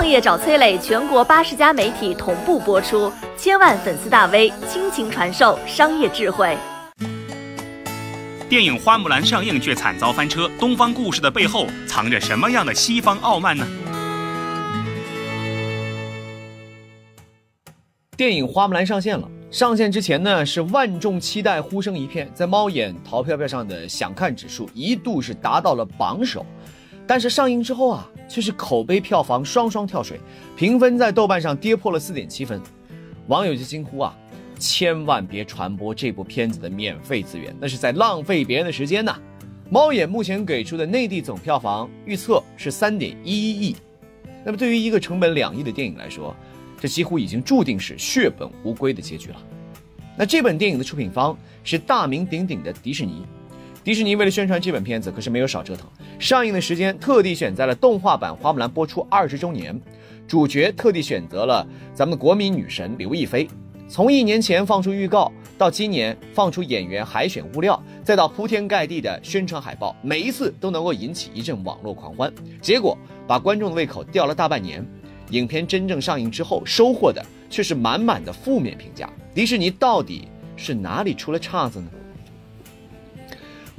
创业找崔磊，全国八十家媒体同步播出，千万粉丝大 V 倾情传授商业智慧。电影《花木兰》上映却惨遭翻车，东方故事的背后藏着什么样的西方傲慢呢？电影《花木兰》上线了，上线之前呢是万众期待，呼声一片，在猫眼淘票票上的想看指数一度是达到了榜首，但是上映之后啊，却是口碑票房双双跳水，评分在豆瓣上跌破了四点七分，网友就惊呼啊。千万别传播这部片子的免费资源，那是在浪费别人的时间呐！猫眼目前给出的内地总票房预测是三点一一亿，那么对于一个成本两亿的电影来说，这几乎已经注定是血本无归的结局了。那这本电影的出品方是大名鼎鼎的迪士尼，迪士尼为了宣传这本片子可是没有少折腾，上映的时间特地选在了动画版《花木兰》播出二十周年，主角特地选择了咱们国民女神刘亦菲。从一年前放出预告，到今年放出演员海选物料，再到铺天盖地的宣传海报，每一次都能够引起一阵网络狂欢。结果把观众的胃口吊了大半年，影片真正上映之后，收获的却是满满的负面评价。迪士尼到底是哪里出了岔子呢？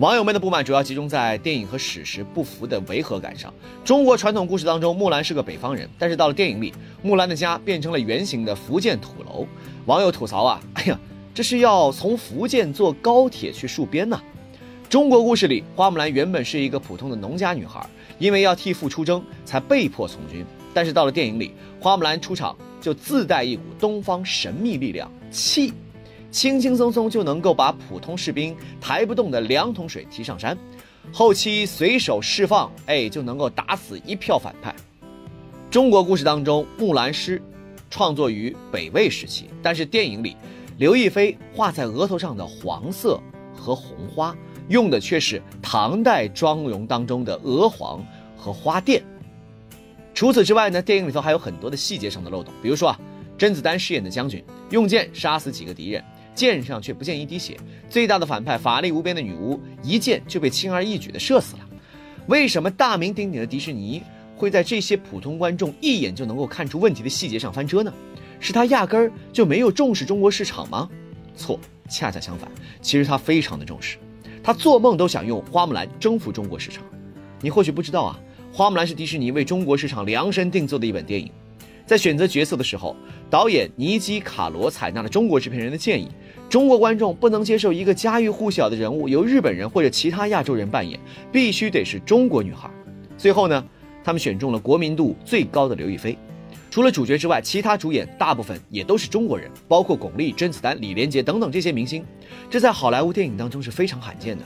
网友们的不满主要集中在电影和史实不符的违和感上。中国传统故事当中，木兰是个北方人，但是到了电影里，木兰的家变成了圆形的福建土楼。网友吐槽啊，哎呀，这是要从福建坐高铁去戍边呐！中国故事里，花木兰原本是一个普通的农家女孩，因为要替父出征，才被迫从军。但是到了电影里，花木兰出场就自带一股东方神秘力量气，轻轻松松就能够把普通士兵抬不动的两桶水提上山，后期随手释放，哎，就能够打死一票反派。中国故事当中，木兰诗。创作于北魏时期，但是电影里，刘亦菲画在额头上的黄色和红花，用的却是唐代妆容当中的鹅黄和花钿。除此之外呢，电影里头还有很多的细节上的漏洞，比如说啊，甄子丹饰演的将军用剑杀死几个敌人，剑上却不见一滴血；最大的反派法力无边的女巫，一剑就被轻而易举的射死了。为什么大名鼎鼎的迪士尼？会在这些普通观众一眼就能够看出问题的细节上翻车呢？是他压根儿就没有重视中国市场吗？错，恰恰相反，其实他非常的重视，他做梦都想用花木兰征服中国市场。你或许不知道啊，花木兰是迪士尼为中国市场量身定做的一本电影，在选择角色的时候，导演尼基卡罗采纳了中国制片人的建议，中国观众不能接受一个家喻户晓的人物由日本人或者其他亚洲人扮演，必须得是中国女孩。最后呢？他们选中了国民度最高的刘亦菲，除了主角之外，其他主演大部分也都是中国人，包括巩俐、甄子丹、李连杰等等这些明星，这在好莱坞电影当中是非常罕见的。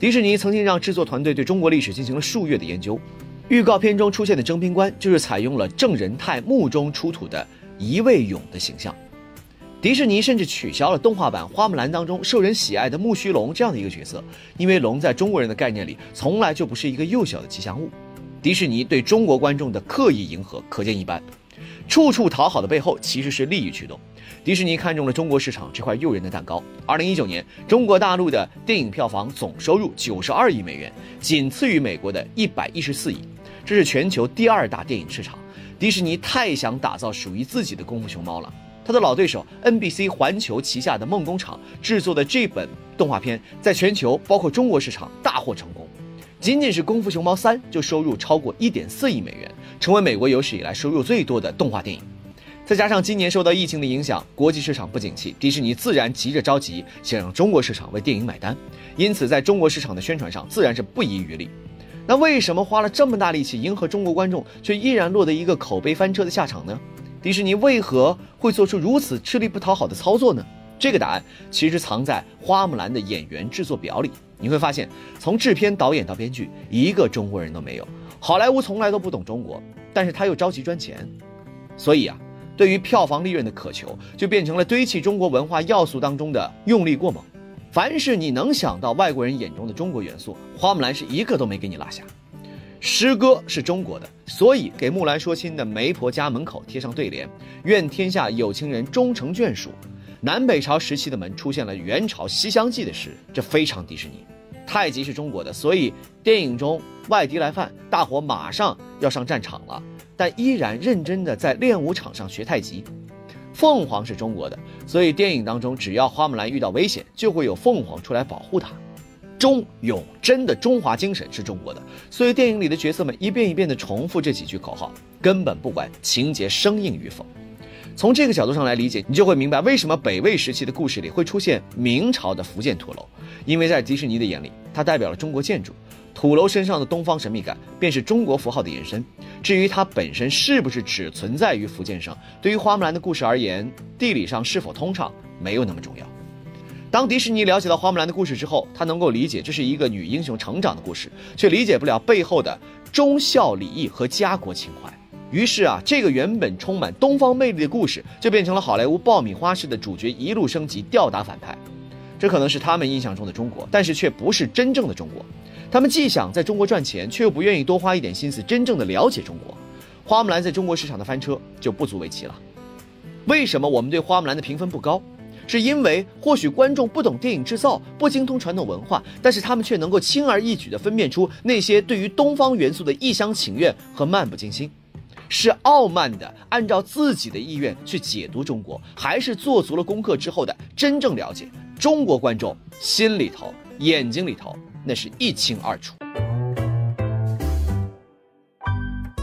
迪士尼曾经让制作团队对中国历史进行了数月的研究，预告片中出现的征兵官就是采用了郑仁泰墓中出土的一位俑的形象。迪士尼甚至取消了动画版《花木兰》当中受人喜爱的木须龙这样的一个角色，因为龙在中国人的概念里从来就不是一个幼小的吉祥物。迪士尼对中国观众的刻意迎合可见一斑，处处讨好的背后其实是利益驱动。迪士尼看中了中国市场这块诱人的蛋糕。二零一九年，中国大陆的电影票房总收入九十二亿美元，仅次于美国的一百一十四亿，这是全球第二大电影市场。迪士尼太想打造属于自己的功夫熊猫了。他的老对手 NBC 环球旗下的梦工厂制作的这本动画片，在全球包括中国市场大获成功。仅仅是《功夫熊猫三》就收入超过一点四亿美元，成为美国有史以来收入最多的动画电影。再加上今年受到疫情的影响，国际市场不景气，迪士尼自然急着着急想让中国市场为电影买单，因此在中国市场的宣传上自然是不遗余力。那为什么花了这么大力气迎合中国观众，却依然落得一个口碑翻车的下场呢？迪士尼为何会做出如此吃力不讨好的操作呢？这个答案其实藏在《花木兰》的演员制作表里。你会发现，从制片、导演到编剧，一个中国人都没有。好莱坞从来都不懂中国，但是他又着急赚钱，所以啊，对于票房利润的渴求，就变成了堆砌中国文化要素当中的用力过猛。凡是你能想到外国人眼中的中国元素，花木兰是一个都没给你落下。诗歌是中国的，所以给木兰说亲的媒婆家门口贴上对联：“愿天下有情人终成眷属。”南北朝时期的门出现了元朝《西厢记》的诗，这非常迪士尼。太极是中国的，所以电影中外敌来犯，大伙马上要上战场了。但依然认真的在练武场上学太极。凤凰是中国的，所以电影当中只要花木兰遇到危险，就会有凤凰出来保护她。忠勇真的中华精神是中国的，所以电影里的角色们一遍一遍地重复这几句口号，根本不管情节生硬与否。从这个角度上来理解，你就会明白为什么北魏时期的故事里会出现明朝的福建土楼，因为在迪士尼的眼里，它代表了中国建筑。土楼身上的东方神秘感，便是中国符号的延伸。至于它本身是不是只存在于福建上，对于花木兰的故事而言，地理上是否通畅没有那么重要。当迪士尼了解到花木兰的故事之后，他能够理解这是一个女英雄成长的故事，却理解不了背后的忠孝礼义和家国情怀。于是啊，这个原本充满东方魅力的故事，就变成了好莱坞爆米花式的主角一路升级，吊打反派。这可能是他们印象中的中国，但是却不是真正的中国。他们既想在中国赚钱，却又不愿意多花一点心思真正的了解中国。花木兰在中国市场的翻车就不足为奇了。为什么我们对花木兰的评分不高？是因为或许观众不懂电影制造，不精通传统文化，但是他们却能够轻而易举地分辨出那些对于东方元素的一厢情愿和漫不经心。是傲慢的按照自己的意愿去解读中国，还是做足了功课之后的真正了解？中国观众心里头、眼睛里头。那是一清二楚。